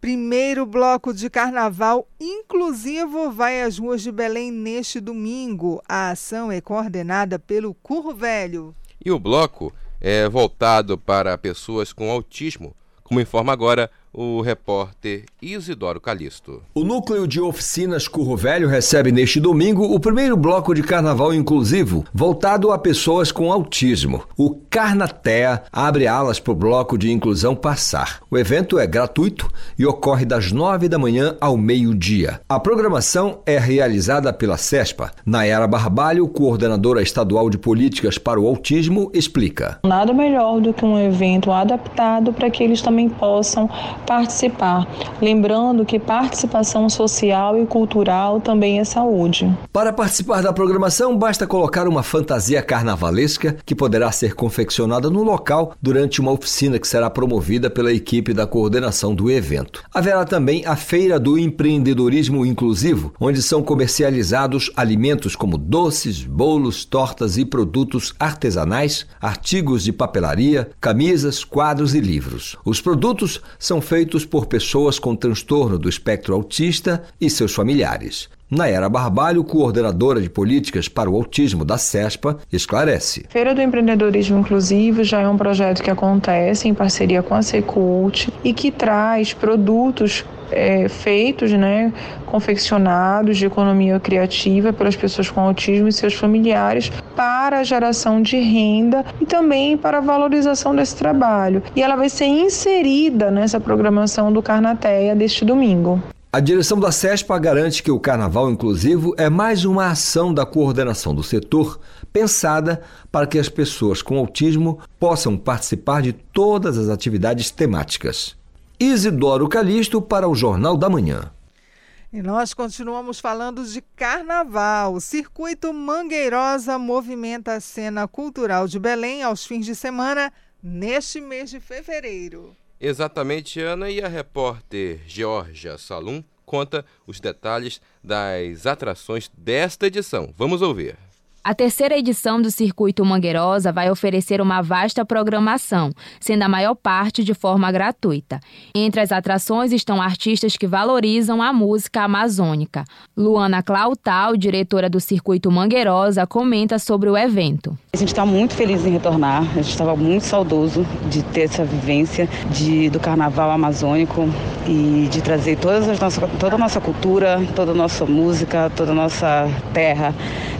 Primeiro bloco de carnaval inclusivo vai às ruas de Belém neste domingo. A ação é coordenada pelo Curro Velho. E o bloco é voltado para pessoas com autismo, como informa agora o repórter Isidoro Calixto. O Núcleo de Oficinas Curro Velho recebe neste domingo o primeiro bloco de carnaval inclusivo, voltado a pessoas com autismo. O Carnatea abre alas para o bloco de inclusão passar. O evento é gratuito e ocorre das nove da manhã ao meio-dia. A programação é realizada pela CESPA. Nayara Barbalho, coordenadora estadual de políticas para o autismo, explica. Nada melhor do que um evento adaptado para que eles também possam participar. Lembrando que participação social e cultural também é saúde. Para participar da programação, basta colocar uma fantasia carnavalesca que poderá ser confeccionada no local durante uma oficina que será promovida pela equipe da coordenação do evento. Haverá também a Feira do Empreendedorismo Inclusivo, onde são comercializados alimentos como doces, bolos, tortas e produtos artesanais, artigos de papelaria, camisas, quadros e livros. Os produtos são feitos por pessoas com transtorno do espectro autista e seus familiares. Nayara Barbalho, coordenadora de políticas para o autismo da CESPA, esclarece. Feira do Empreendedorismo Inclusivo já é um projeto que acontece em parceria com a Secult e que traz produtos é, feitos, né, confeccionados de economia criativa pelas pessoas com autismo e seus familiares para a geração de renda e também para a valorização desse trabalho. E ela vai ser inserida nessa programação do Carnateia deste domingo. A direção da CESPA garante que o Carnaval Inclusivo é mais uma ação da coordenação do setor pensada para que as pessoas com autismo possam participar de todas as atividades temáticas. Isidoro Calixto para o Jornal da Manhã. E nós continuamos falando de carnaval. O circuito Mangueirosa movimenta a cena cultural de Belém aos fins de semana neste mês de fevereiro. Exatamente, Ana, e a repórter Georgia Salum conta os detalhes das atrações desta edição. Vamos ouvir. A terceira edição do Circuito Mangueirosa vai oferecer uma vasta programação, sendo a maior parte de forma gratuita. Entre as atrações estão artistas que valorizam a música amazônica. Luana Clautal, diretora do Circuito Mangueirosa, comenta sobre o evento. A gente está muito feliz em retornar, a gente estava muito saudoso de ter essa vivência de, do carnaval amazônico e de trazer todas as nossa, toda a nossa cultura, toda a nossa música, toda a nossa terra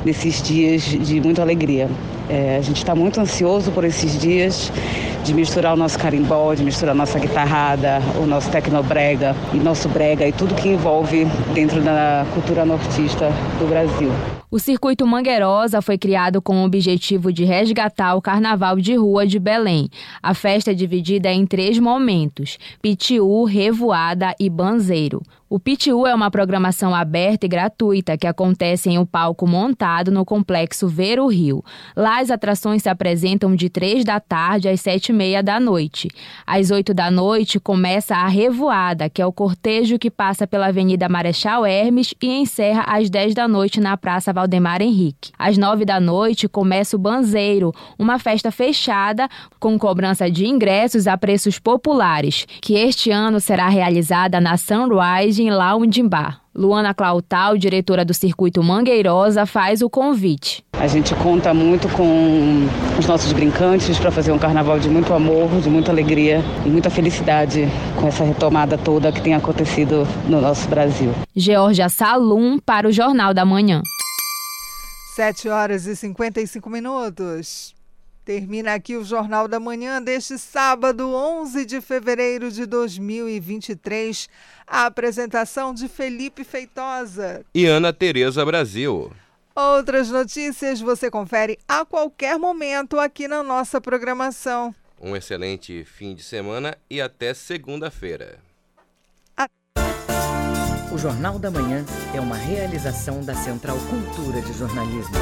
nesses dias de muita alegria. É, a gente está muito ansioso por esses dias de misturar o nosso carimbó, de misturar a nossa guitarrada, o nosso tecnobrega e nosso brega e tudo que envolve dentro da cultura nortista do Brasil. O Circuito Mangueirosa foi criado com o objetivo de resgatar o Carnaval de Rua de Belém. A festa é dividida em três momentos: Pitiu, Revoada e Banzeiro. O Pitiu é uma programação aberta e gratuita que acontece em um palco montado no complexo Ver o Rio. Lá as atrações se apresentam de 3 da tarde às 7 e meia da noite. Às 8 da noite começa a Revoada, que é o cortejo que passa pela Avenida Marechal Hermes e encerra às 10 da noite na Praça Valdemar Henrique. Às 9 da noite começa o Banzeiro, uma festa fechada com cobrança de ingressos a preços populares, que este ano será realizada na Sunrise em Lounge Bar. Luana Clautal, diretora do Circuito Mangueirosa, faz o convite. A gente conta muito com os nossos brincantes para fazer um carnaval de muito amor, de muita alegria e muita felicidade com essa retomada toda que tem acontecido no nosso Brasil. Georgia Salum para o Jornal da Manhã. 7 horas e 55 minutos. Termina aqui o Jornal da Manhã deste sábado, 11 de fevereiro de 2023. A apresentação de Felipe Feitosa e Ana Tereza Brasil. Outras notícias você confere a qualquer momento aqui na nossa programação. Um excelente fim de semana e até segunda-feira. A... O Jornal da Manhã é uma realização da Central Cultura de Jornalismo.